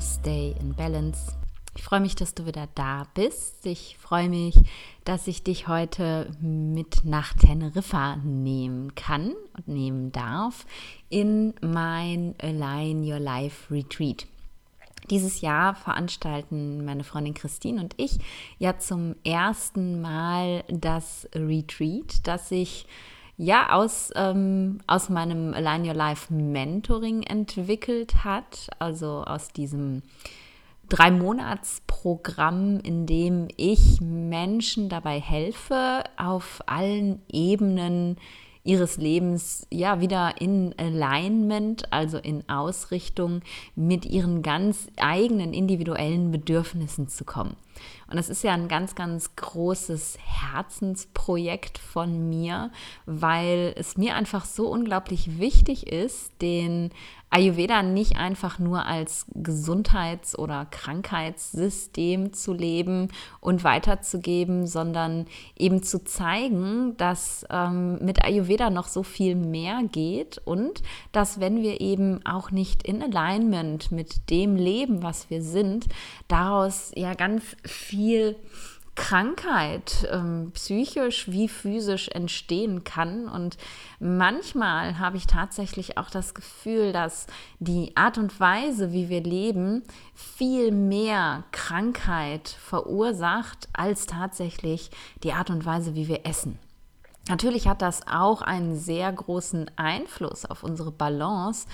Stay in Balance. Ich freue mich, dass du wieder da bist. Ich freue mich, dass ich dich heute mit nach Teneriffa nehmen kann und nehmen darf in mein Align Your Life Retreat. Dieses Jahr veranstalten meine Freundin Christine und ich ja zum ersten Mal das Retreat, das ich ja aus, ähm, aus meinem Align Your Life Mentoring entwickelt hat, also aus diesem drei Monatsprogramm, in dem ich Menschen dabei helfe, auf allen Ebenen ihres Lebens ja wieder in Alignment, also in Ausrichtung mit ihren ganz eigenen individuellen Bedürfnissen zu kommen. Und das ist ja ein ganz, ganz großes Herzensprojekt von mir, weil es mir einfach so unglaublich wichtig ist, den Ayurveda nicht einfach nur als Gesundheits- oder Krankheitssystem zu leben und weiterzugeben, sondern eben zu zeigen, dass ähm, mit Ayurveda noch so viel mehr geht und dass wenn wir eben auch nicht in Alignment mit dem leben, was wir sind, daraus ja ganz viel Krankheit ähm, psychisch wie physisch entstehen kann. Und manchmal habe ich tatsächlich auch das Gefühl, dass die Art und Weise, wie wir leben, viel mehr Krankheit verursacht als tatsächlich die Art und Weise, wie wir essen. Natürlich hat das auch einen sehr großen Einfluss auf unsere Balance,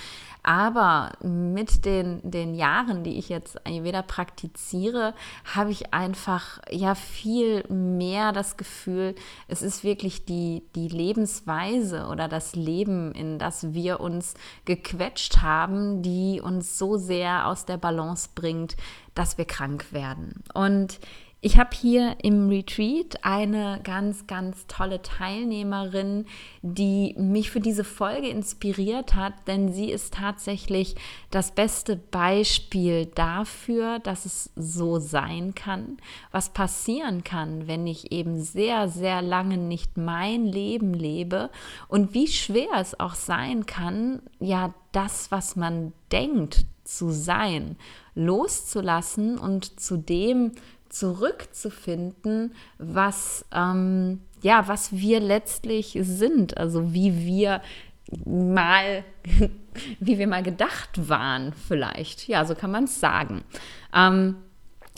aber mit den, den Jahren, die ich jetzt Ayurveda praktiziere, habe ich einfach ja viel mehr das Gefühl, es ist wirklich die, die Lebensweise oder das Leben, in das wir uns gequetscht haben, die uns so sehr aus der Balance bringt, dass wir krank werden. Und ich habe hier im Retreat eine ganz, ganz tolle Teilnehmerin, die mich für diese Folge inspiriert hat, denn sie ist tatsächlich das beste Beispiel dafür, dass es so sein kann, was passieren kann, wenn ich eben sehr, sehr lange nicht mein Leben lebe und wie schwer es auch sein kann, ja, das, was man denkt zu sein, loszulassen und zu dem zurückzufinden, was, ähm, ja, was wir letztlich sind, also wie wir mal, wie wir mal gedacht waren, vielleicht. Ja, so kann man es sagen. Ähm,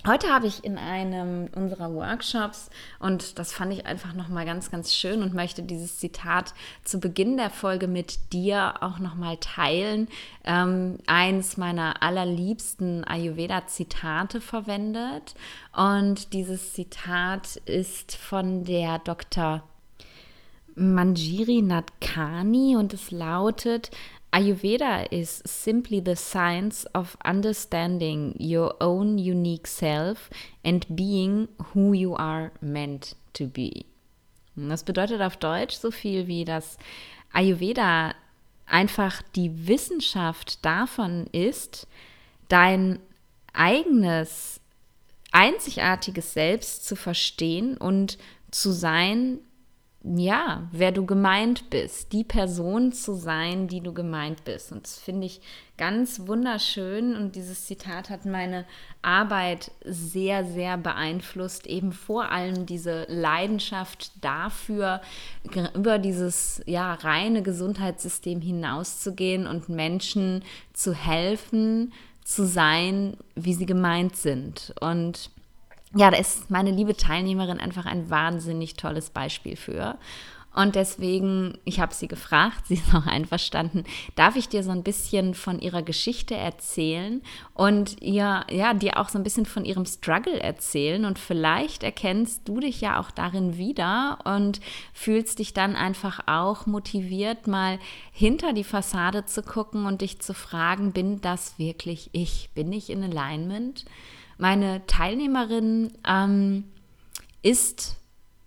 Heute habe ich in einem unserer Workshops und das fand ich einfach noch mal ganz ganz schön und möchte dieses Zitat zu Beginn der Folge mit dir auch noch mal teilen. Ähm, eins meiner allerliebsten Ayurveda Zitate verwendet und dieses Zitat ist von der Dr. Manjiri Nadkani und es lautet Ayurveda is simply the science of understanding your own unique self and being who you are meant to be. Das bedeutet auf Deutsch so viel wie, dass Ayurveda einfach die Wissenschaft davon ist, dein eigenes, einzigartiges Selbst zu verstehen und zu sein, ja, wer du gemeint bist, die Person zu sein, die du gemeint bist. Und das finde ich ganz wunderschön. Und dieses Zitat hat meine Arbeit sehr, sehr beeinflusst. Eben vor allem diese Leidenschaft dafür, über dieses ja, reine Gesundheitssystem hinauszugehen und Menschen zu helfen, zu sein, wie sie gemeint sind. Und ja, da ist meine liebe Teilnehmerin einfach ein wahnsinnig tolles Beispiel für. Und deswegen, ich habe sie gefragt, sie ist auch einverstanden, darf ich dir so ein bisschen von ihrer Geschichte erzählen und ihr, ja, dir auch so ein bisschen von ihrem Struggle erzählen und vielleicht erkennst du dich ja auch darin wieder und fühlst dich dann einfach auch motiviert, mal hinter die Fassade zu gucken und dich zu fragen, bin das wirklich ich? Bin ich in Alignment? Meine Teilnehmerin ähm, ist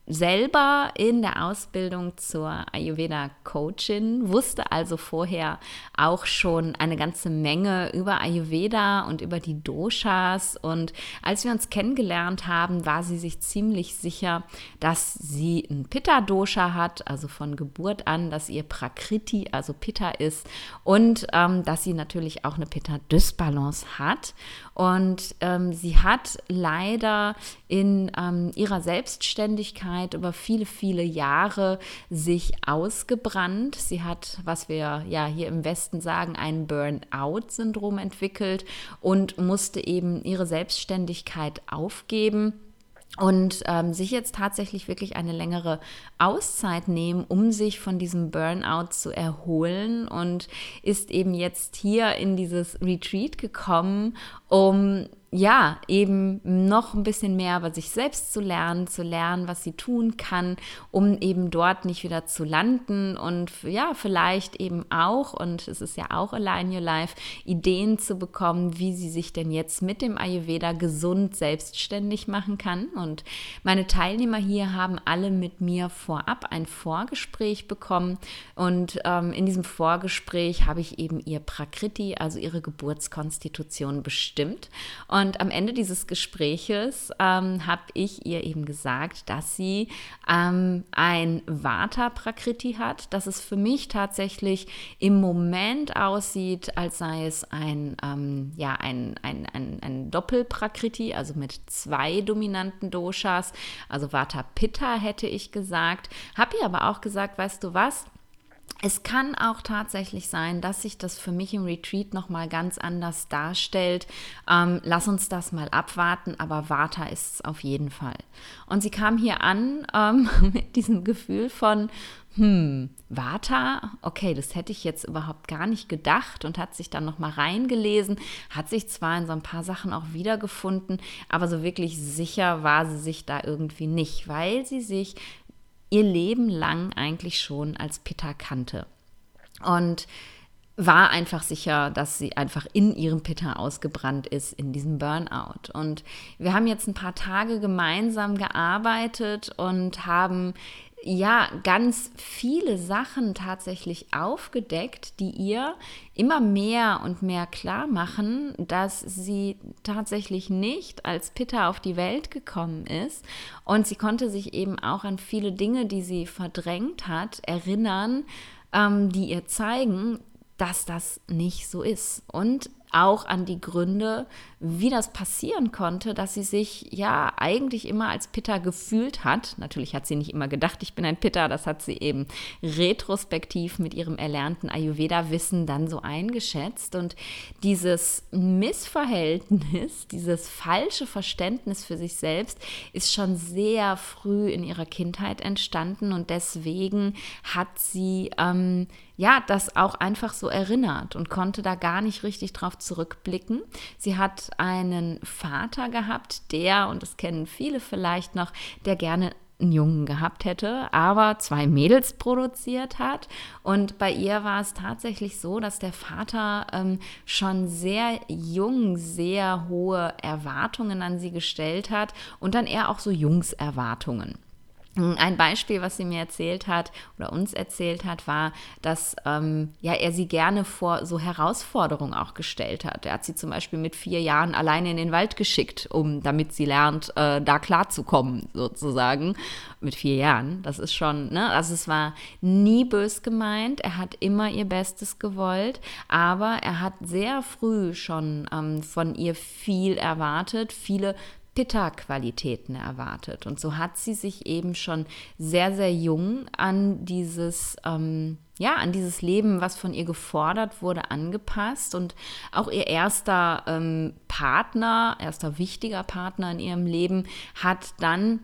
selber in der Ausbildung zur Ayurveda Ayurveda-Coachin, wusste also vorher auch schon eine ganze Menge über Ayurveda und über die Doshas. Und als wir uns kennengelernt haben, war sie sich ziemlich sicher, dass sie ein Pitta-Dosha hat, also von Geburt an, dass ihr Prakriti, also Pitta ist und ähm, dass sie natürlich auch eine Pitta-Dysbalance hat. Und ähm, sie hat leider in ähm, ihrer Selbstständigkeit über viele, viele Jahre sich ausgebrannt. Sie hat, was wir ja hier im Westen sagen, ein Burnout-Syndrom entwickelt und musste eben ihre Selbstständigkeit aufgeben und ähm, sich jetzt tatsächlich wirklich eine längere Auszeit nehmen, um sich von diesem Burnout zu erholen und ist eben jetzt hier in dieses Retreat gekommen, um ja, eben noch ein bisschen mehr über sich selbst zu lernen, zu lernen, was sie tun kann, um eben dort nicht wieder zu landen und ja, vielleicht eben auch, und es ist ja auch Align Your Life, Ideen zu bekommen, wie sie sich denn jetzt mit dem Ayurveda gesund selbstständig machen kann. Und meine Teilnehmer hier haben alle mit mir vorab ein Vorgespräch bekommen und ähm, in diesem Vorgespräch habe ich eben ihr Prakriti, also ihre Geburtskonstitution bestimmt. Und und am Ende dieses Gespräches ähm, habe ich ihr eben gesagt, dass sie ähm, ein Vata Prakriti hat, dass es für mich tatsächlich im Moment aussieht, als sei es ein, ähm, ja, ein, ein, ein, ein Doppelprakriti, also mit zwei dominanten Doshas, also Vata Pitta hätte ich gesagt. Habe ihr aber auch gesagt, weißt du was? Es kann auch tatsächlich sein, dass sich das für mich im Retreat nochmal ganz anders darstellt. Ähm, lass uns das mal abwarten, aber Vata ist es auf jeden Fall. Und sie kam hier an ähm, mit diesem Gefühl von, hm, Vata, okay, das hätte ich jetzt überhaupt gar nicht gedacht und hat sich dann nochmal reingelesen, hat sich zwar in so ein paar Sachen auch wiedergefunden, aber so wirklich sicher war sie sich da irgendwie nicht, weil sie sich ihr Leben lang eigentlich schon als Pitta kannte. Und war einfach sicher, dass sie einfach in ihrem Pitta ausgebrannt ist, in diesem Burnout. Und wir haben jetzt ein paar Tage gemeinsam gearbeitet und haben ja ganz viele Sachen tatsächlich aufgedeckt, die ihr immer mehr und mehr klar machen, dass sie tatsächlich nicht als Pitta auf die Welt gekommen ist und sie konnte sich eben auch an viele Dinge, die sie verdrängt hat, erinnern, ähm, die ihr zeigen, dass das nicht so ist. Und auch an die Gründe, wie das passieren konnte, dass sie sich ja eigentlich immer als Pitta gefühlt hat. Natürlich hat sie nicht immer gedacht, ich bin ein Pitta, das hat sie eben retrospektiv mit ihrem erlernten Ayurveda-Wissen dann so eingeschätzt. Und dieses Missverhältnis, dieses falsche Verständnis für sich selbst ist schon sehr früh in ihrer Kindheit entstanden und deswegen hat sie ähm, ja das auch einfach so erinnert und konnte da gar nicht richtig drauf zurückblicken. Sie hat einen Vater gehabt, der, und das kennen viele vielleicht noch, der gerne einen Jungen gehabt hätte, aber zwei Mädels produziert hat. Und bei ihr war es tatsächlich so, dass der Vater ähm, schon sehr jung sehr hohe Erwartungen an sie gestellt hat und dann eher auch so Jungserwartungen. Ein Beispiel, was sie mir erzählt hat oder uns erzählt hat, war, dass ähm, ja, er sie gerne vor so Herausforderungen auch gestellt hat. Er hat sie zum Beispiel mit vier Jahren alleine in den Wald geschickt, um damit sie lernt, äh, da klarzukommen, sozusagen. Mit vier Jahren. Das ist schon, ne? Also es war nie bös gemeint. Er hat immer ihr Bestes gewollt, aber er hat sehr früh schon ähm, von ihr viel erwartet, viele Pitta-Qualitäten erwartet. Und so hat sie sich eben schon sehr, sehr jung an dieses, ähm, ja, an dieses Leben, was von ihr gefordert wurde, angepasst. Und auch ihr erster ähm, Partner, erster wichtiger Partner in ihrem Leben hat dann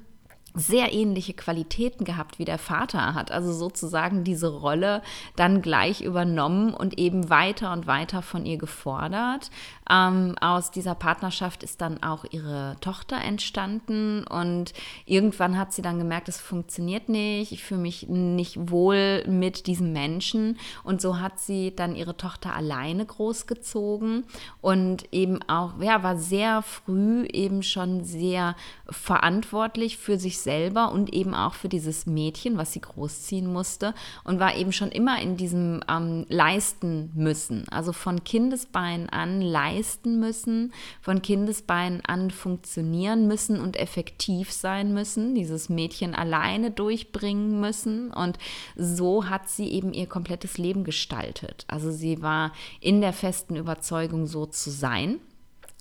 sehr ähnliche Qualitäten gehabt, wie der Vater hat. Also sozusagen diese Rolle dann gleich übernommen und eben weiter und weiter von ihr gefordert. Ähm, aus dieser Partnerschaft ist dann auch ihre Tochter entstanden und irgendwann hat sie dann gemerkt, es funktioniert nicht, ich fühle mich nicht wohl mit diesem Menschen und so hat sie dann ihre Tochter alleine großgezogen und eben auch, ja, war sehr früh eben schon sehr verantwortlich für sich selber und eben auch für dieses Mädchen, was sie großziehen musste und war eben schon immer in diesem ähm, Leisten müssen. Also von Kindesbeinen an leisten müssen, von Kindesbeinen an funktionieren müssen und effektiv sein müssen, dieses Mädchen alleine durchbringen müssen. Und so hat sie eben ihr komplettes Leben gestaltet. Also sie war in der festen Überzeugung, so zu sein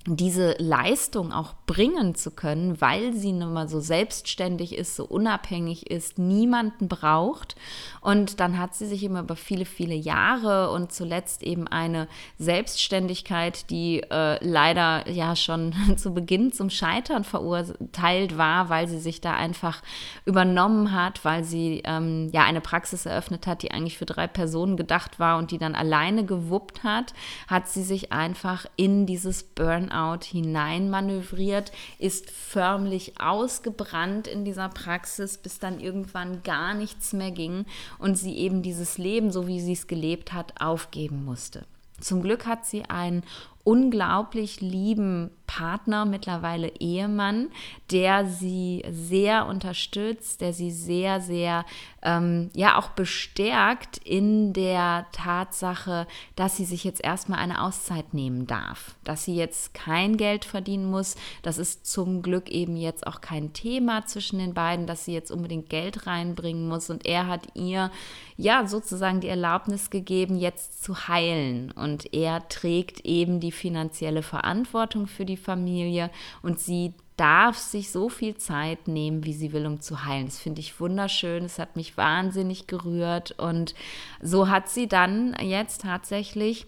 diese Leistung auch bringen zu können, weil sie nun mal so selbstständig ist, so unabhängig ist, niemanden braucht. Und dann hat sie sich immer über viele, viele Jahre und zuletzt eben eine Selbstständigkeit, die äh, leider ja schon zu Beginn zum Scheitern verurteilt war, weil sie sich da einfach übernommen hat, weil sie ähm, ja eine Praxis eröffnet hat, die eigentlich für drei Personen gedacht war und die dann alleine gewuppt hat, hat sie sich einfach in dieses Burnout Burnout hineinmanövriert, ist förmlich ausgebrannt in dieser Praxis, bis dann irgendwann gar nichts mehr ging und sie eben dieses Leben, so wie sie es gelebt hat, aufgeben musste. Zum Glück hat sie einen unglaublich lieben Partner, mittlerweile Ehemann, der sie sehr unterstützt, der sie sehr, sehr, ähm, ja, auch bestärkt in der Tatsache, dass sie sich jetzt erstmal eine Auszeit nehmen darf, dass sie jetzt kein Geld verdienen muss. Das ist zum Glück eben jetzt auch kein Thema zwischen den beiden, dass sie jetzt unbedingt Geld reinbringen muss. Und er hat ihr, ja, sozusagen die Erlaubnis gegeben, jetzt zu heilen. Und er trägt eben die finanzielle Verantwortung für die Familie und sie darf sich so viel Zeit nehmen, wie sie will, um zu heilen. Das finde ich wunderschön. Es hat mich wahnsinnig gerührt und so hat sie dann jetzt tatsächlich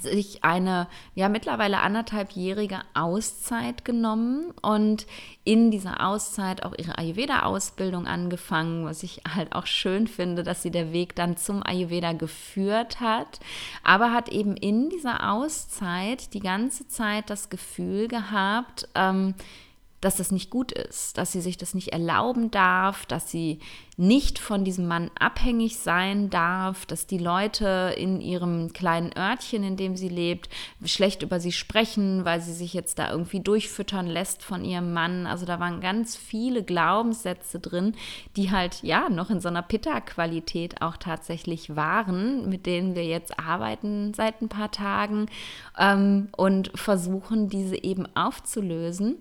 sich eine ja mittlerweile anderthalbjährige Auszeit genommen und in dieser Auszeit auch ihre Ayurveda-Ausbildung angefangen, was ich halt auch schön finde, dass sie der Weg dann zum Ayurveda geführt hat, aber hat eben in dieser Auszeit die ganze Zeit das Gefühl gehabt, ähm, dass das nicht gut ist, dass sie sich das nicht erlauben darf, dass sie nicht von diesem Mann abhängig sein darf, dass die Leute in ihrem kleinen Örtchen, in dem sie lebt, schlecht über sie sprechen, weil sie sich jetzt da irgendwie durchfüttern lässt von ihrem Mann. Also da waren ganz viele Glaubenssätze drin, die halt ja noch in so einer Pitta-Qualität auch tatsächlich waren, mit denen wir jetzt arbeiten seit ein paar Tagen ähm, und versuchen, diese eben aufzulösen.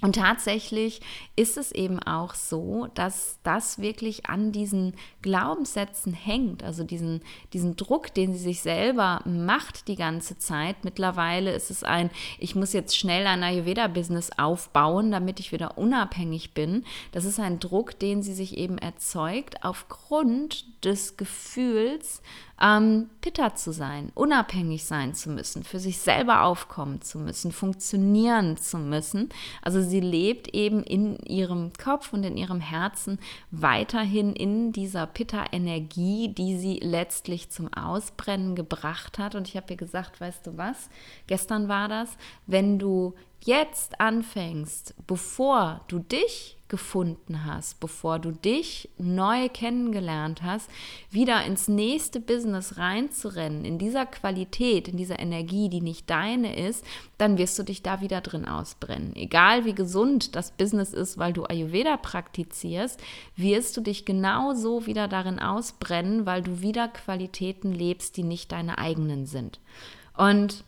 Und tatsächlich ist es eben auch so, dass das wirklich an diesen Glaubenssätzen hängt, also diesen, diesen Druck, den sie sich selber macht die ganze Zeit. Mittlerweile ist es ein, ich muss jetzt schnell ein Ayurveda-Business aufbauen, damit ich wieder unabhängig bin. Das ist ein Druck, den sie sich eben erzeugt aufgrund des Gefühls, ähm, Pitta zu sein, unabhängig sein zu müssen, für sich selber aufkommen zu müssen, funktionieren zu müssen. Also sie lebt eben in ihrem Kopf und in ihrem Herzen weiterhin in dieser Pitta-Energie, die sie letztlich zum Ausbrennen gebracht hat. Und ich habe ihr gesagt, weißt du was, gestern war das, wenn du jetzt anfängst, bevor du dich gefunden hast, bevor du dich neu kennengelernt hast, wieder ins nächste Business reinzurennen, in dieser Qualität, in dieser Energie, die nicht deine ist, dann wirst du dich da wieder drin ausbrennen. Egal wie gesund das Business ist, weil du Ayurveda praktizierst, wirst du dich genauso wieder darin ausbrennen, weil du wieder Qualitäten lebst, die nicht deine eigenen sind. Und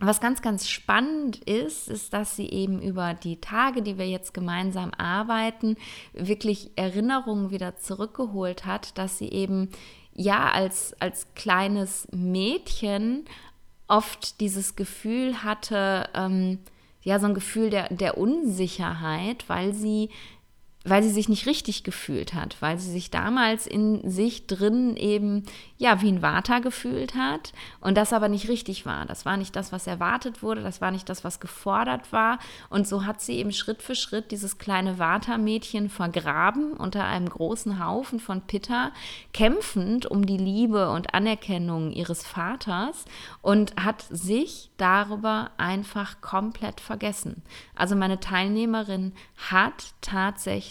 was ganz, ganz spannend ist, ist, dass sie eben über die Tage, die wir jetzt gemeinsam arbeiten, wirklich Erinnerungen wieder zurückgeholt hat, dass sie eben ja als, als kleines Mädchen oft dieses Gefühl hatte, ähm, ja, so ein Gefühl der, der Unsicherheit, weil sie weil sie sich nicht richtig gefühlt hat, weil sie sich damals in sich drin eben ja wie ein Vata gefühlt hat und das aber nicht richtig war. Das war nicht das, was erwartet wurde, das war nicht das, was gefordert war und so hat sie eben Schritt für Schritt dieses kleine Vata-Mädchen vergraben unter einem großen Haufen von Pitta, kämpfend um die Liebe und Anerkennung ihres Vaters und hat sich darüber einfach komplett vergessen. Also meine Teilnehmerin hat tatsächlich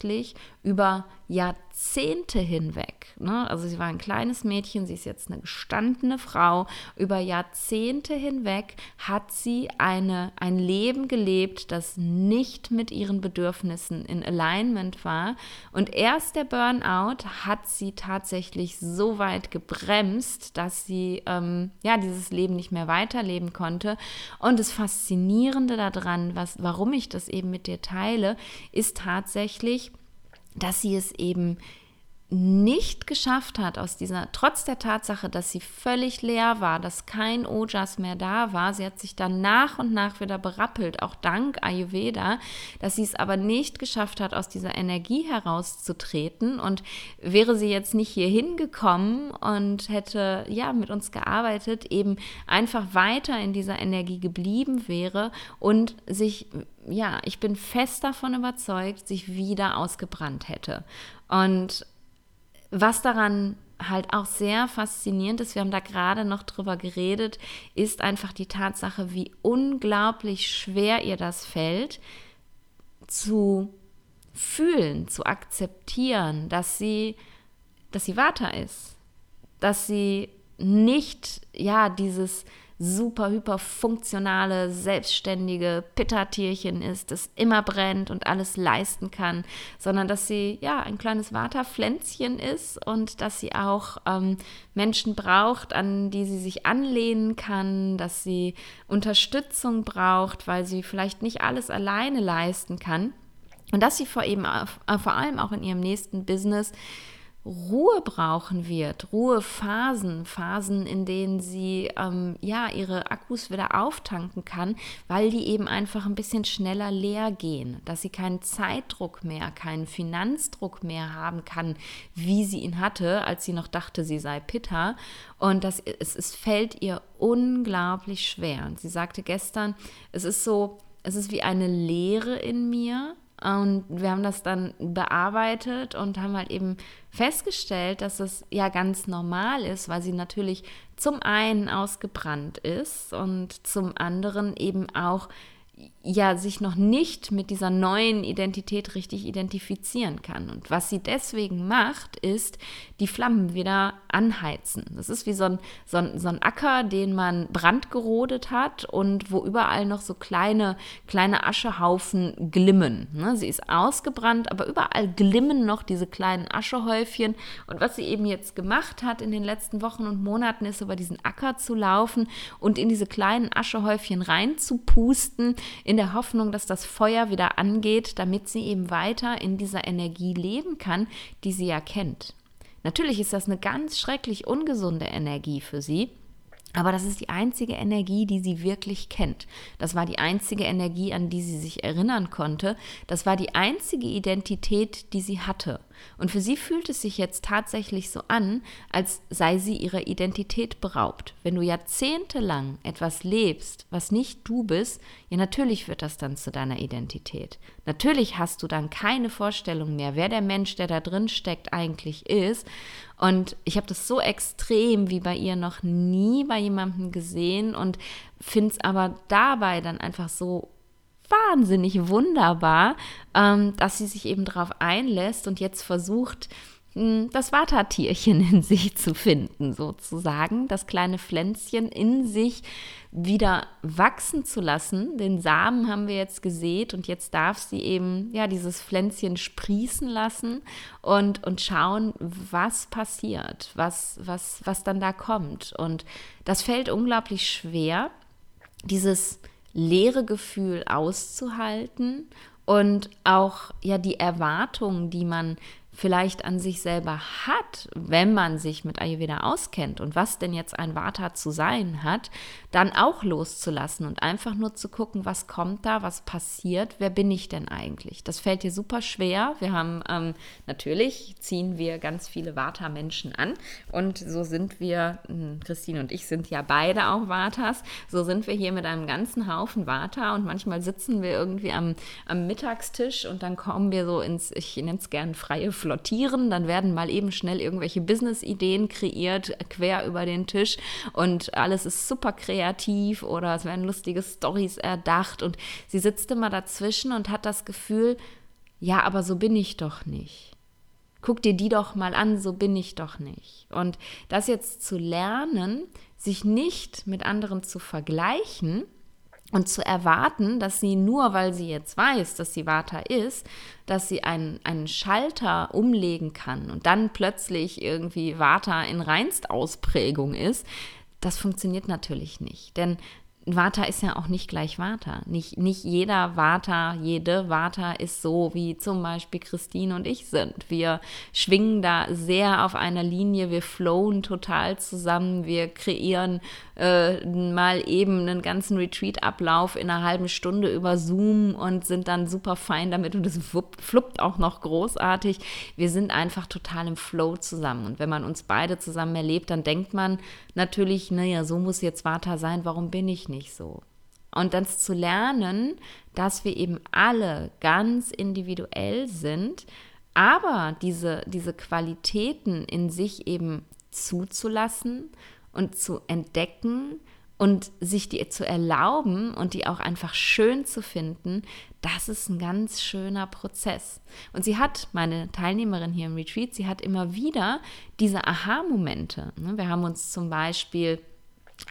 über Jahrzehnte hinweg, ne? also sie war ein kleines Mädchen, sie ist jetzt eine gestandene Frau, über Jahrzehnte hinweg hat sie eine, ein Leben gelebt, das nicht mit ihren Bedürfnissen in Alignment war. Und erst der Burnout hat sie tatsächlich so weit gebremst, dass sie ähm, ja dieses Leben nicht mehr weiterleben konnte. Und das Faszinierende daran, was, warum ich das eben mit dir teile, ist tatsächlich, dass sie es eben nicht geschafft hat, aus dieser, trotz der Tatsache, dass sie völlig leer war, dass kein Ojas mehr da war, sie hat sich dann nach und nach wieder berappelt, auch dank Ayurveda, dass sie es aber nicht geschafft hat, aus dieser Energie herauszutreten. Und wäre sie jetzt nicht hier hingekommen und hätte ja mit uns gearbeitet, eben einfach weiter in dieser Energie geblieben wäre und sich ja, ich bin fest davon überzeugt, sich wieder ausgebrannt hätte. Und was daran halt auch sehr faszinierend ist, wir haben da gerade noch drüber geredet, ist einfach die Tatsache, wie unglaublich schwer ihr das fällt, zu fühlen, zu akzeptieren, dass sie, dass sie Vata ist, dass sie nicht, ja, dieses super, hyper funktionale, selbstständige Pittertierchen ist, das immer brennt und alles leisten kann, sondern dass sie ja ein kleines Waterpflänzchen ist und dass sie auch ähm, Menschen braucht, an die sie sich anlehnen kann, dass sie Unterstützung braucht, weil sie vielleicht nicht alles alleine leisten kann. Und dass sie vor, eben, äh, vor allem auch in ihrem nächsten Business Ruhe brauchen wird, Ruhephasen, Phasen, in denen sie ähm, ja ihre Akkus wieder auftanken kann, weil die eben einfach ein bisschen schneller leer gehen, dass sie keinen Zeitdruck mehr, keinen Finanzdruck mehr haben kann, wie sie ihn hatte, als sie noch dachte, sie sei Pitta. Und das, es, es fällt ihr unglaublich schwer. Und sie sagte gestern, es ist so, es ist wie eine Leere in mir, und wir haben das dann bearbeitet und haben halt eben festgestellt, dass es ja ganz normal ist, weil sie natürlich zum einen ausgebrannt ist und zum anderen eben auch ja sich noch nicht mit dieser neuen Identität richtig identifizieren kann. Und was sie deswegen macht, ist die Flammen wieder anheizen. Das ist wie so ein, so ein, so ein Acker, den man brandgerodet hat und wo überall noch so kleine, kleine Aschehaufen glimmen. Ne? Sie ist ausgebrannt, aber überall glimmen noch diese kleinen Aschehäufchen. Und was sie eben jetzt gemacht hat in den letzten Wochen und Monaten, ist über diesen Acker zu laufen und in diese kleinen Aschehäufchen reinzupusten, in der Hoffnung, dass das Feuer wieder angeht, damit sie eben weiter in dieser Energie leben kann, die sie ja kennt. Natürlich ist das eine ganz schrecklich ungesunde Energie für sie. Aber das ist die einzige Energie, die sie wirklich kennt. Das war die einzige Energie, an die sie sich erinnern konnte. Das war die einzige Identität, die sie hatte. Und für sie fühlt es sich jetzt tatsächlich so an, als sei sie ihrer Identität beraubt. Wenn du jahrzehntelang etwas lebst, was nicht du bist, ja natürlich wird das dann zu deiner Identität. Natürlich hast du dann keine Vorstellung mehr, wer der Mensch, der da drin steckt, eigentlich ist. Und ich habe das so extrem wie bei ihr noch nie bei jemandem gesehen und finde es aber dabei dann einfach so wahnsinnig wunderbar, ähm, dass sie sich eben darauf einlässt und jetzt versucht, hm, das Vatertierchen in sich zu finden, sozusagen, das kleine Pflänzchen in sich wieder wachsen zu lassen. Den Samen haben wir jetzt gesät und jetzt darf sie eben ja dieses Pflänzchen sprießen lassen und, und schauen, was passiert, was, was, was dann da kommt. Und das fällt unglaublich schwer, dieses leere Gefühl auszuhalten und auch ja die Erwartungen, die man vielleicht an sich selber hat, wenn man sich mit Ayurveda auskennt und was denn jetzt ein Vata zu sein hat, dann auch loszulassen und einfach nur zu gucken, was kommt da, was passiert, wer bin ich denn eigentlich? Das fällt dir super schwer. Wir haben ähm, natürlich ziehen wir ganz viele Vata-Menschen an und so sind wir, hm, Christine und ich sind ja beide auch Vatas, so sind wir hier mit einem ganzen Haufen Vata und manchmal sitzen wir irgendwie am, am Mittagstisch und dann kommen wir so ins, ich nenne es gern freie flottieren, dann werden mal eben schnell irgendwelche Business-Ideen kreiert, quer über den Tisch und alles ist super kreativ oder es werden lustige Stories erdacht und sie sitzt immer dazwischen und hat das Gefühl, ja, aber so bin ich doch nicht. Guck dir die doch mal an, so bin ich doch nicht. Und das jetzt zu lernen, sich nicht mit anderen zu vergleichen und zu erwarten, dass sie nur, weil sie jetzt weiß, dass sie Vata ist, dass sie einen, einen Schalter umlegen kann und dann plötzlich irgendwie Vata in Reinstausprägung ist, das funktioniert natürlich nicht. Denn Vata ist ja auch nicht gleich Vata. Nicht, nicht jeder Vata, jede Vata ist so, wie zum Beispiel Christine und ich sind. Wir schwingen da sehr auf einer Linie, wir flowen total zusammen, wir kreieren äh, mal eben einen ganzen Retreat-Ablauf in einer halben Stunde über Zoom und sind dann super fein damit und es fluppt auch noch großartig. Wir sind einfach total im Flow zusammen. Und wenn man uns beide zusammen erlebt, dann denkt man natürlich, naja, so muss jetzt Vata sein, warum bin ich nicht so? Und dann zu lernen, dass wir eben alle ganz individuell sind, aber diese, diese Qualitäten in sich eben zuzulassen und zu entdecken und sich die zu erlauben und die auch einfach schön zu finden, das ist ein ganz schöner Prozess. Und sie hat, meine Teilnehmerin hier im Retreat, sie hat immer wieder diese Aha-Momente. Ne? Wir haben uns zum Beispiel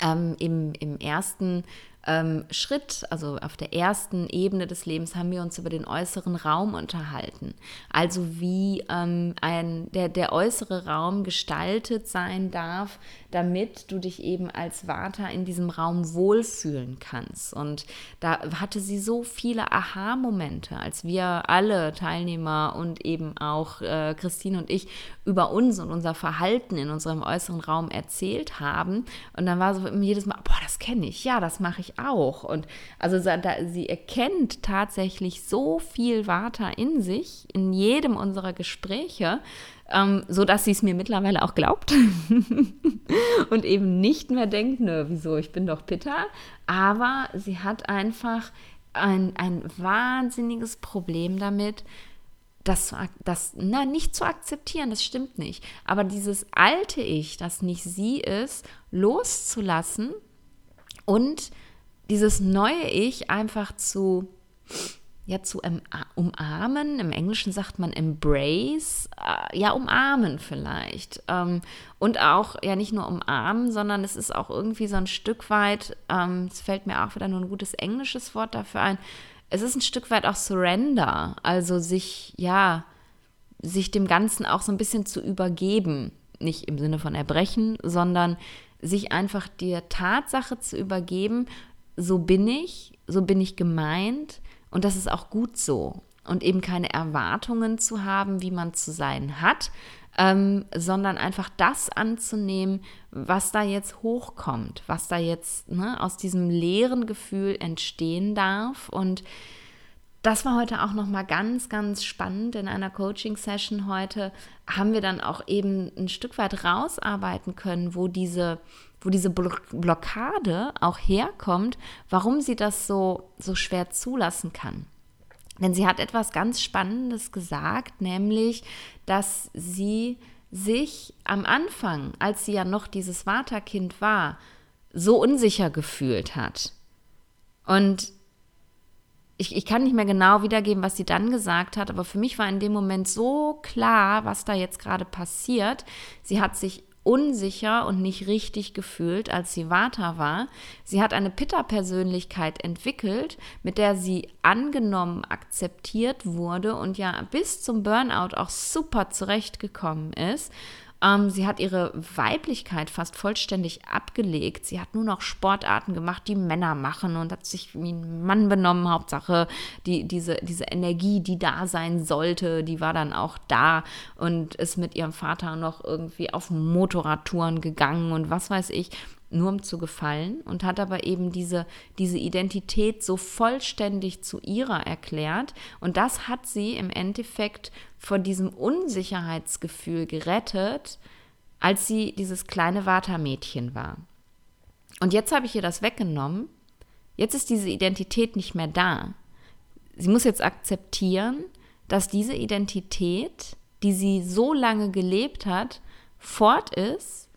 ähm, im, im ersten ähm, Schritt, also auf der ersten Ebene des Lebens, haben wir uns über den äußeren Raum unterhalten. Also wie ähm, ein, der, der äußere Raum gestaltet sein darf, damit du dich eben als Vata in diesem Raum wohlfühlen kannst. Und da hatte sie so viele Aha-Momente, als wir alle Teilnehmer und eben auch äh, Christine und ich über uns und unser Verhalten in unserem äußeren Raum erzählt haben. Und dann war so jedes Mal, boah, das kenne ich, ja, das mache ich auch. Und also sie erkennt tatsächlich so viel Vata in sich, in jedem unserer Gespräche, ähm, so dass sie es mir mittlerweile auch glaubt und eben nicht mehr denkt, nö, wieso, ich bin doch Pitta. Aber sie hat einfach ein, ein wahnsinniges Problem damit, das, das na, nicht zu akzeptieren, das stimmt nicht. Aber dieses alte Ich, das nicht sie ist, loszulassen und dieses neue Ich einfach zu ja zu umarmen. Im Englischen sagt man embrace, äh, ja umarmen vielleicht. Ähm, und auch ja nicht nur umarmen, sondern es ist auch irgendwie so ein Stück weit, ähm, es fällt mir auch wieder nur ein gutes englisches Wort dafür ein, es ist ein Stück weit auch Surrender, also sich, ja, sich dem Ganzen auch so ein bisschen zu übergeben. Nicht im Sinne von Erbrechen, sondern sich einfach der Tatsache zu übergeben, so bin ich, so bin ich gemeint, und das ist auch gut so. Und eben keine Erwartungen zu haben, wie man zu sein hat, ähm, sondern einfach das anzunehmen, was da jetzt hochkommt, was da jetzt ne, aus diesem leeren Gefühl entstehen darf. Und das war heute auch noch mal ganz, ganz spannend. In einer Coaching-Session heute haben wir dann auch eben ein Stück weit rausarbeiten können, wo diese wo diese Blockade auch herkommt, warum sie das so, so schwer zulassen kann. Denn sie hat etwas ganz Spannendes gesagt, nämlich, dass sie sich am Anfang, als sie ja noch dieses Vaterkind war, so unsicher gefühlt hat. Und ich, ich kann nicht mehr genau wiedergeben, was sie dann gesagt hat, aber für mich war in dem Moment so klar, was da jetzt gerade passiert. Sie hat sich unsicher und nicht richtig gefühlt, als sie Vata war. Sie hat eine Pitta-Persönlichkeit entwickelt, mit der sie angenommen, akzeptiert wurde und ja bis zum Burnout auch super zurechtgekommen ist. Ähm, sie hat ihre Weiblichkeit fast vollständig abgelegt. Sie hat nur noch Sportarten gemacht, die Männer machen und hat sich wie ein Mann benommen. Hauptsache, die, diese, diese Energie, die da sein sollte, die war dann auch da und ist mit ihrem Vater noch irgendwie auf Motorradtouren gegangen und was weiß ich nur um zu gefallen und hat aber eben diese, diese Identität so vollständig zu ihrer erklärt. Und das hat sie im Endeffekt vor diesem Unsicherheitsgefühl gerettet, als sie dieses kleine Vata-Mädchen war. Und jetzt habe ich ihr das weggenommen. Jetzt ist diese Identität nicht mehr da. Sie muss jetzt akzeptieren, dass diese Identität, die sie so lange gelebt hat, fort ist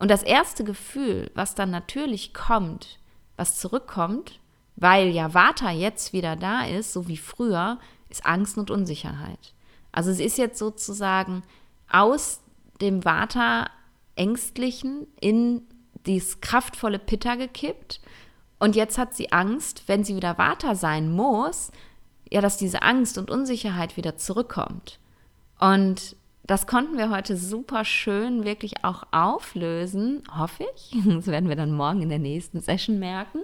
und das erste Gefühl, was dann natürlich kommt, was zurückkommt, weil ja Vata jetzt wieder da ist, so wie früher, ist Angst und Unsicherheit. Also sie ist jetzt sozusagen aus dem Vata Ängstlichen in dieses kraftvolle Pitta gekippt. Und jetzt hat sie Angst, wenn sie wieder Vata sein muss, ja, dass diese Angst und Unsicherheit wieder zurückkommt. Und das konnten wir heute super schön wirklich auch auflösen, hoffe ich. Das werden wir dann morgen in der nächsten Session merken.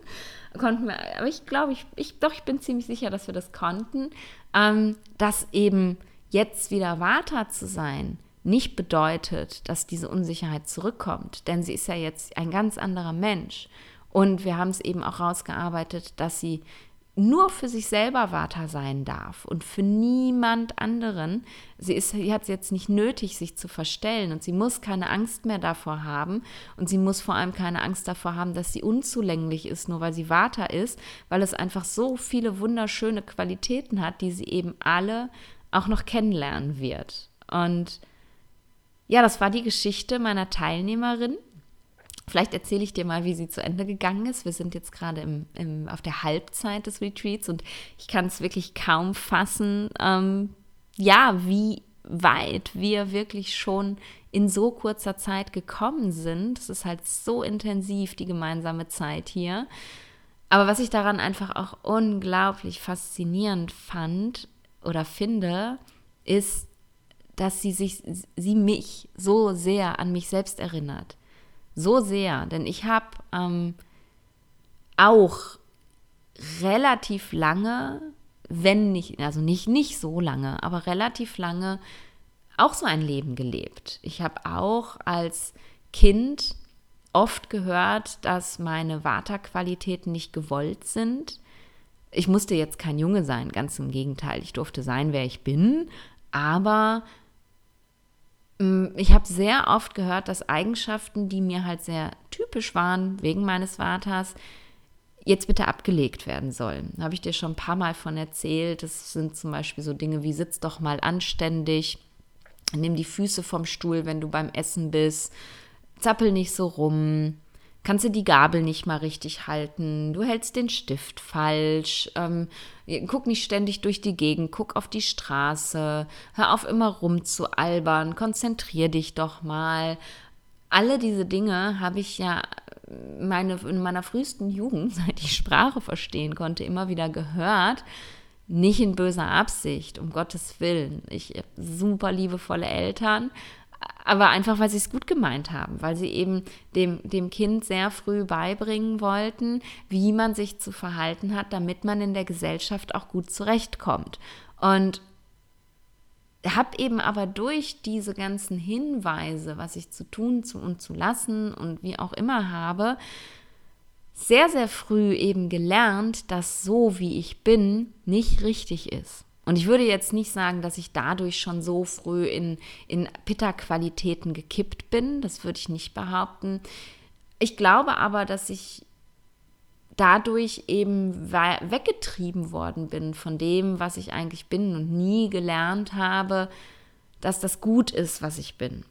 Konnten wir, aber ich glaube, ich, ich, doch, ich bin ziemlich sicher, dass wir das konnten, ähm, dass eben jetzt wieder Vata zu sein, nicht bedeutet, dass diese Unsicherheit zurückkommt, denn sie ist ja jetzt ein ganz anderer Mensch. Und wir haben es eben auch rausgearbeitet, dass sie nur für sich selber Vata sein darf und für niemand anderen. Sie, ist, sie hat es jetzt nicht nötig, sich zu verstellen und sie muss keine Angst mehr davor haben und sie muss vor allem keine Angst davor haben, dass sie unzulänglich ist, nur weil sie Vata ist, weil es einfach so viele wunderschöne Qualitäten hat, die sie eben alle auch noch kennenlernen wird. Und ja, das war die Geschichte meiner Teilnehmerin. Vielleicht erzähle ich dir mal, wie sie zu Ende gegangen ist. Wir sind jetzt gerade im, im, auf der Halbzeit des Retreats und ich kann es wirklich kaum fassen, ähm, ja, wie weit wir wirklich schon in so kurzer Zeit gekommen sind. Es ist halt so intensiv, die gemeinsame Zeit hier. Aber was ich daran einfach auch unglaublich faszinierend fand oder finde, ist, dass sie sich, sie mich so sehr an mich selbst erinnert. So sehr, denn ich habe ähm, auch relativ lange, wenn nicht, also nicht, nicht so lange, aber relativ lange auch so ein Leben gelebt. Ich habe auch als Kind oft gehört, dass meine Vata-Qualitäten nicht gewollt sind. Ich musste jetzt kein Junge sein, ganz im Gegenteil. Ich durfte sein, wer ich bin, aber ich habe sehr oft gehört, dass Eigenschaften, die mir halt sehr typisch waren, wegen meines Vaters, jetzt bitte abgelegt werden sollen. Habe ich dir schon ein paar Mal von erzählt. Das sind zum Beispiel so Dinge wie sitz doch mal anständig, nimm die Füße vom Stuhl, wenn du beim Essen bist, zappel nicht so rum, kannst du die Gabel nicht mal richtig halten, du hältst den Stift falsch, ähm, guck nicht ständig durch die Gegend, guck auf die Straße, hör auf immer rumzualbern, konzentrier dich doch mal. Alle diese Dinge habe ich ja meine, in meiner frühesten Jugend, seit ich Sprache verstehen konnte, immer wieder gehört. Nicht in böser Absicht, um Gottes Willen. Ich habe super liebevolle Eltern, aber einfach, weil sie es gut gemeint haben, weil sie eben dem, dem Kind sehr früh beibringen wollten, wie man sich zu verhalten hat, damit man in der Gesellschaft auch gut zurechtkommt. Und habe eben aber durch diese ganzen Hinweise, was ich zu tun und zu lassen und wie auch immer habe, sehr, sehr früh eben gelernt, dass so wie ich bin nicht richtig ist. Und ich würde jetzt nicht sagen, dass ich dadurch schon so früh in, in Pitta-Qualitäten gekippt bin. Das würde ich nicht behaupten. Ich glaube aber, dass ich dadurch eben weggetrieben worden bin von dem, was ich eigentlich bin und nie gelernt habe, dass das gut ist, was ich bin.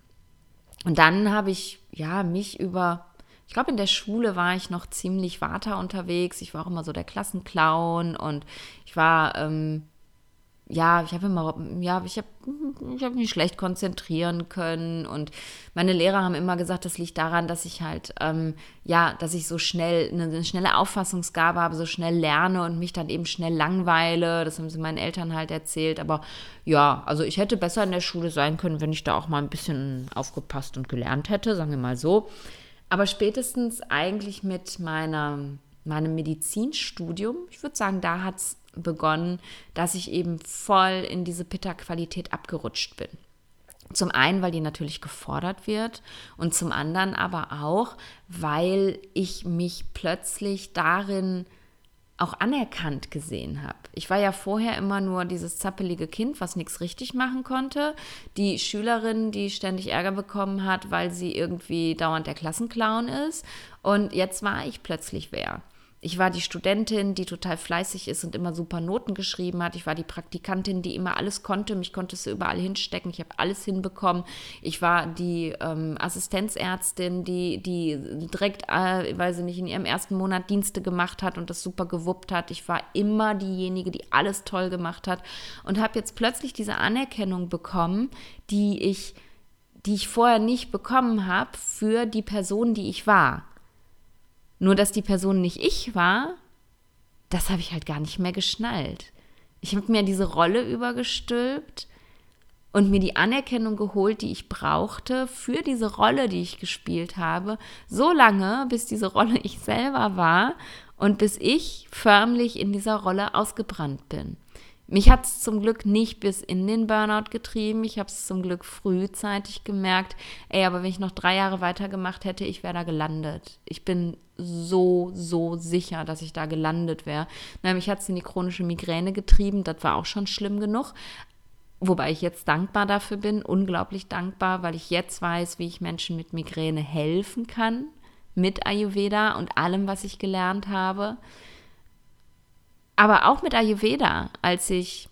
Und dann habe ich ja mich über ich glaube, in der Schule war ich noch ziemlich weiter unterwegs. Ich war auch immer so der Klassenclown und ich war ähm, ja, ich habe immer, ja, ich habe ich hab mich schlecht konzentrieren können und meine Lehrer haben immer gesagt, das liegt daran, dass ich halt, ähm, ja, dass ich so schnell, eine, eine, schnelle Auffassungsgabe habe, so schnell lerne und mich dann eben schnell langweile. Das haben sie meinen Eltern halt erzählt. Aber ja, also ich hätte besser in der Schule sein können, wenn ich da auch mal ein bisschen aufgepasst und gelernt hätte, sagen wir mal so. Aber spätestens eigentlich mit meiner, meinem Medizinstudium, ich würde sagen, da hat es begonnen, dass ich eben voll in diese Pitta-Qualität abgerutscht bin. Zum einen, weil die natürlich gefordert wird und zum anderen aber auch, weil ich mich plötzlich darin auch anerkannt gesehen habe. Ich war ja vorher immer nur dieses zappelige Kind, was nichts richtig machen konnte. Die Schülerin, die ständig Ärger bekommen hat, weil sie irgendwie dauernd der Klassenclown ist. Und jetzt war ich plötzlich wer. Ich war die Studentin, die total fleißig ist und immer super Noten geschrieben hat. Ich war die Praktikantin, die immer alles konnte. Mich konnte es überall hinstecken. Ich habe alles hinbekommen. Ich war die ähm, Assistenzärztin, die, die direkt, äh, weiß ich nicht, in ihrem ersten Monat Dienste gemacht hat und das super gewuppt hat. Ich war immer diejenige, die alles toll gemacht hat und habe jetzt plötzlich diese Anerkennung bekommen, die ich, die ich vorher nicht bekommen habe für die Person, die ich war. Nur dass die Person nicht ich war, das habe ich halt gar nicht mehr geschnallt. Ich habe mir diese Rolle übergestülpt und mir die Anerkennung geholt, die ich brauchte für diese Rolle, die ich gespielt habe, so lange, bis diese Rolle ich selber war und bis ich förmlich in dieser Rolle ausgebrannt bin. Mich hat es zum Glück nicht bis in den Burnout getrieben. Ich habe es zum Glück frühzeitig gemerkt. Ey, aber wenn ich noch drei Jahre weitergemacht hätte, ich wäre da gelandet. Ich bin so, so sicher, dass ich da gelandet wäre. Mich hat es in die chronische Migräne getrieben. Das war auch schon schlimm genug. Wobei ich jetzt dankbar dafür bin, unglaublich dankbar, weil ich jetzt weiß, wie ich Menschen mit Migräne helfen kann, mit Ayurveda und allem, was ich gelernt habe. Aber auch mit Ayurveda, als ich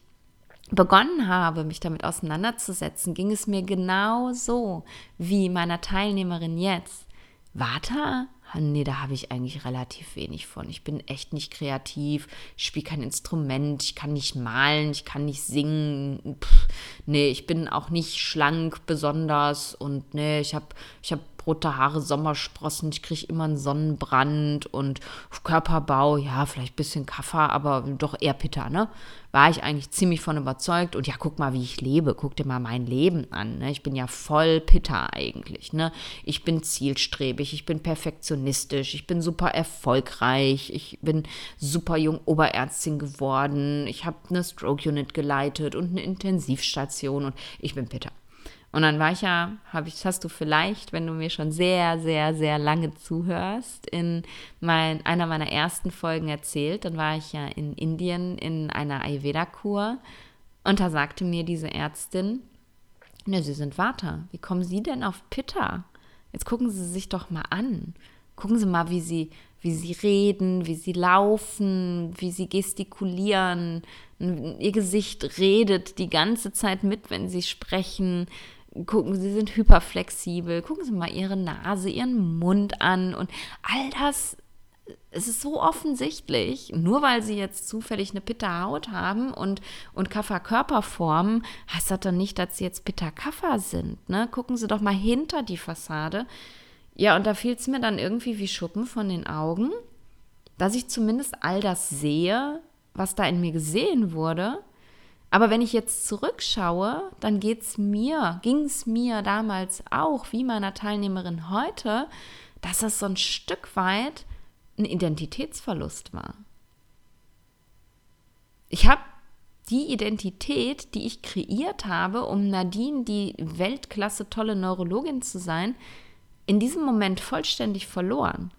begonnen habe, mich damit auseinanderzusetzen, ging es mir genau so wie meiner Teilnehmerin jetzt. Vata? Nee, da habe ich eigentlich relativ wenig von. Ich bin echt nicht kreativ, ich spiele kein Instrument, ich kann nicht malen, ich kann nicht singen. Pff, nee, ich bin auch nicht schlank besonders und nee, ich habe ich hab rote Haare, Sommersprossen, ich kriege immer einen Sonnenbrand und Körperbau, ja, vielleicht ein bisschen Kaffer, aber doch eher Pitter, ne? War ich eigentlich ziemlich von überzeugt und ja, guck mal, wie ich lebe, guck dir mal mein Leben an, ne? Ich bin ja voll Pitter eigentlich, ne? Ich bin zielstrebig, ich bin perfektionistisch, ich bin super erfolgreich, ich bin super jung Oberärztin geworden, ich habe eine Stroke Unit geleitet und eine Intensivstation und ich bin Pitter. Und dann war ich ja, habe ich, hast du vielleicht, wenn du mir schon sehr, sehr, sehr lange zuhörst, in mein, einer meiner ersten Folgen erzählt. Dann war ich ja in Indien in einer Ayurveda-Kur und da sagte mir diese Ärztin, ne, Sie sind Vata. Wie kommen Sie denn auf Pitta? Jetzt gucken Sie sich doch mal an. Gucken Sie mal, wie Sie, wie Sie reden, wie Sie laufen, wie Sie gestikulieren. Ihr Gesicht redet die ganze Zeit mit, wenn Sie sprechen gucken, sie sind hyperflexibel, gucken Sie mal Ihre Nase, Ihren Mund an und all das, es ist so offensichtlich, nur weil Sie jetzt zufällig eine Pitta-Haut haben und, und Kaffer-Körperform, heißt das dann nicht, dass Sie jetzt Pitta-Kaffer sind. Ne? Gucken Sie doch mal hinter die Fassade. Ja, und da fiel es mir dann irgendwie wie Schuppen von den Augen, dass ich zumindest all das sehe, was da in mir gesehen wurde aber wenn ich jetzt zurückschaue, dann geht's mir, ging es mir damals auch, wie meiner Teilnehmerin heute, dass es so ein Stück weit ein Identitätsverlust war. Ich habe die Identität, die ich kreiert habe, um Nadine, die Weltklasse tolle Neurologin zu sein, in diesem Moment vollständig verloren.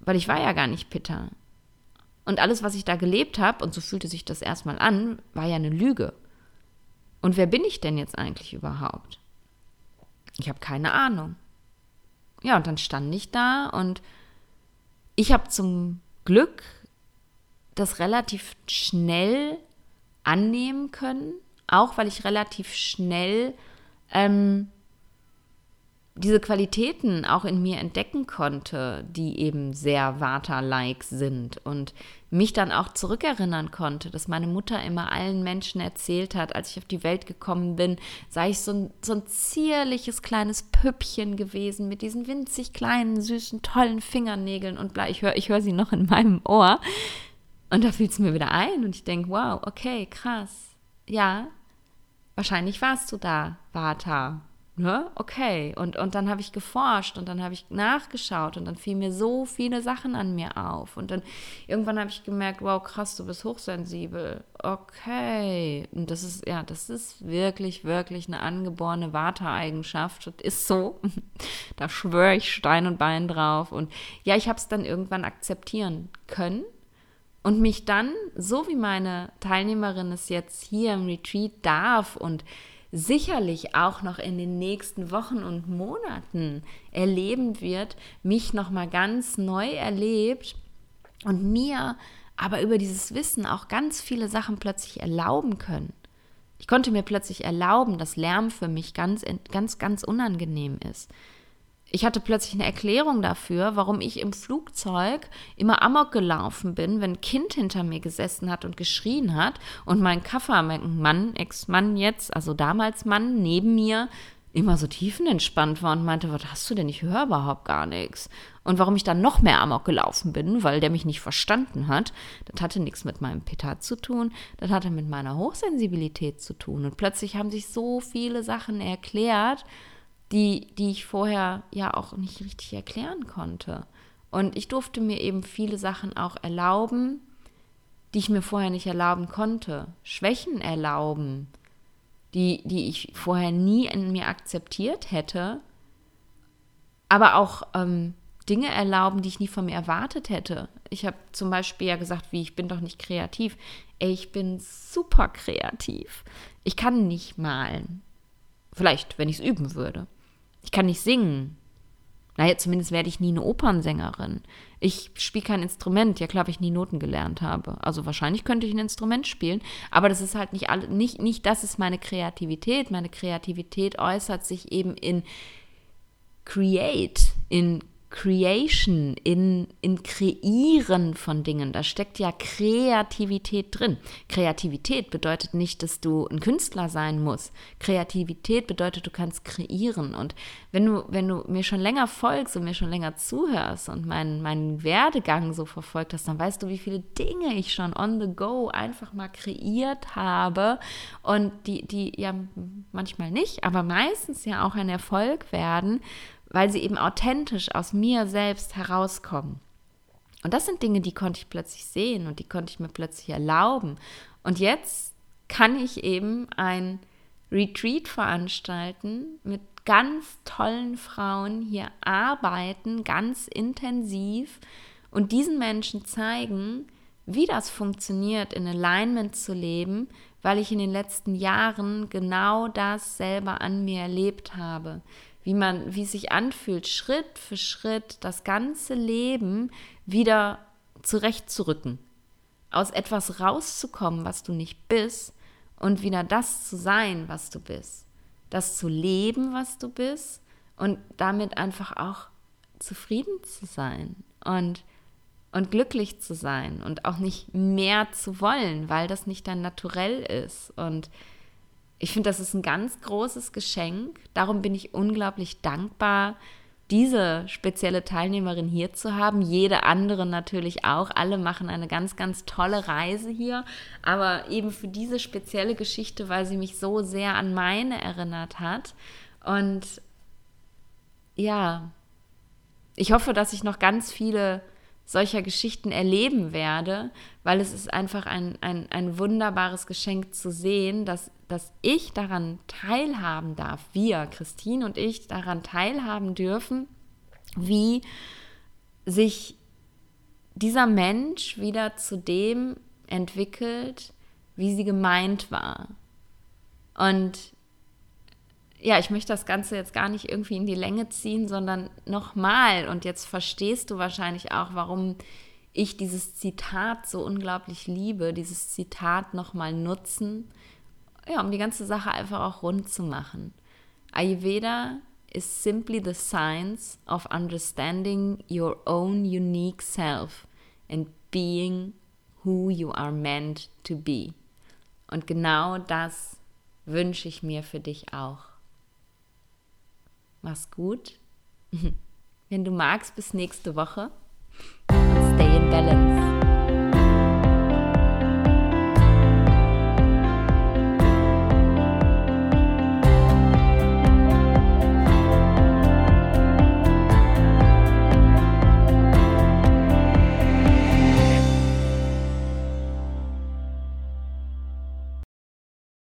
Weil ich war ja gar nicht Pitta. Und alles, was ich da gelebt habe, und so fühlte sich das erstmal an, war ja eine Lüge. Und wer bin ich denn jetzt eigentlich überhaupt? Ich habe keine Ahnung. Ja, und dann stand ich da und ich habe zum Glück das relativ schnell annehmen können, auch weil ich relativ schnell ähm, diese Qualitäten auch in mir entdecken konnte, die eben sehr Vata-like sind und mich dann auch zurückerinnern konnte, dass meine Mutter immer allen Menschen erzählt hat, als ich auf die Welt gekommen bin, sei ich so ein, so ein zierliches kleines Püppchen gewesen mit diesen winzig kleinen, süßen, tollen Fingernägeln und bla. Ich höre ich hör sie noch in meinem Ohr. Und da fiel es mir wieder ein und ich denke, wow, okay, krass. Ja, wahrscheinlich warst du da, Vata ne, okay. Und, und dann habe ich geforscht und dann habe ich nachgeschaut und dann fielen mir so viele Sachen an mir auf. Und dann irgendwann habe ich gemerkt, wow, krass, du bist hochsensibel. Okay. Und das ist, ja, das ist wirklich, wirklich eine angeborene Warteeigenschaft. Das ist so. da schwöre ich Stein und Bein drauf. Und ja, ich habe es dann irgendwann akzeptieren können. Und mich dann, so wie meine Teilnehmerin es jetzt hier im Retreat darf und sicherlich auch noch in den nächsten Wochen und Monaten erleben wird, mich noch mal ganz neu erlebt, und mir aber über dieses Wissen auch ganz viele Sachen plötzlich erlauben können. Ich konnte mir plötzlich erlauben, dass Lärm für mich ganz, ganz, ganz unangenehm ist. Ich hatte plötzlich eine Erklärung dafür, warum ich im Flugzeug immer amok gelaufen bin, wenn ein Kind hinter mir gesessen hat und geschrien hat und mein Kaffermann, Ex-Mann jetzt, also damals Mann, neben mir immer so tiefenentspannt war und meinte, was hast du denn? Ich höre überhaupt gar nichts. Und warum ich dann noch mehr Amok gelaufen bin, weil der mich nicht verstanden hat, das hatte nichts mit meinem Petat zu tun, das hatte mit meiner Hochsensibilität zu tun. Und plötzlich haben sich so viele Sachen erklärt, die, die ich vorher ja auch nicht richtig erklären konnte. Und ich durfte mir eben viele Sachen auch erlauben, die ich mir vorher nicht erlauben konnte. Schwächen erlauben, die, die ich vorher nie in mir akzeptiert hätte, aber auch ähm, Dinge erlauben, die ich nie von mir erwartet hätte. Ich habe zum Beispiel ja gesagt, wie ich bin doch nicht kreativ. Ey, ich bin super kreativ. Ich kann nicht malen. Vielleicht, wenn ich es üben würde. Ich kann nicht singen. Naja, zumindest werde ich nie eine Opernsängerin. Ich spiele kein Instrument. Ja klar, weil ich nie Noten gelernt habe. Also wahrscheinlich könnte ich ein Instrument spielen, aber das ist halt nicht alle, nicht, nicht das ist meine Kreativität. Meine Kreativität äußert sich eben in Create, in Creation, in, in Kreieren von Dingen. Da steckt ja Kreativität drin. Kreativität bedeutet nicht, dass du ein Künstler sein musst. Kreativität bedeutet, du kannst kreieren. Und wenn du, wenn du mir schon länger folgst und mir schon länger zuhörst und meinen, meinen Werdegang so verfolgt hast, dann weißt du, wie viele Dinge ich schon on the go einfach mal kreiert habe und die, die ja manchmal nicht, aber meistens ja auch ein Erfolg werden weil sie eben authentisch aus mir selbst herauskommen. Und das sind Dinge, die konnte ich plötzlich sehen und die konnte ich mir plötzlich erlauben. Und jetzt kann ich eben ein Retreat veranstalten mit ganz tollen Frauen, hier arbeiten, ganz intensiv und diesen Menschen zeigen, wie das funktioniert, in Alignment zu leben, weil ich in den letzten Jahren genau das selber an mir erlebt habe wie man, wie es sich anfühlt, Schritt für Schritt das ganze Leben wieder zurechtzurücken. Aus etwas rauszukommen, was du nicht bist, und wieder das zu sein, was du bist. Das zu leben, was du bist, und damit einfach auch zufrieden zu sein und, und glücklich zu sein und auch nicht mehr zu wollen, weil das nicht dein Naturell ist. Und ich finde, das ist ein ganz großes Geschenk. Darum bin ich unglaublich dankbar, diese spezielle Teilnehmerin hier zu haben. Jede andere natürlich auch. Alle machen eine ganz, ganz tolle Reise hier. Aber eben für diese spezielle Geschichte, weil sie mich so sehr an meine erinnert hat. Und ja, ich hoffe, dass ich noch ganz viele solcher Geschichten erleben werde, weil es ist einfach ein, ein, ein wunderbares Geschenk zu sehen, dass, dass ich daran teilhaben darf, wir, Christine und ich, daran teilhaben dürfen, wie sich dieser Mensch wieder zu dem entwickelt, wie sie gemeint war. Und ja, ich möchte das Ganze jetzt gar nicht irgendwie in die Länge ziehen, sondern nochmal, und jetzt verstehst du wahrscheinlich auch, warum ich dieses Zitat so unglaublich liebe, dieses Zitat nochmal nutzen, ja, um die ganze Sache einfach auch rund zu machen. Ayurveda is simply the science of understanding your own unique self and being who you are meant to be. Und genau das wünsche ich mir für dich auch. Mach's gut. Wenn du magst, bis nächste Woche. stay in balance.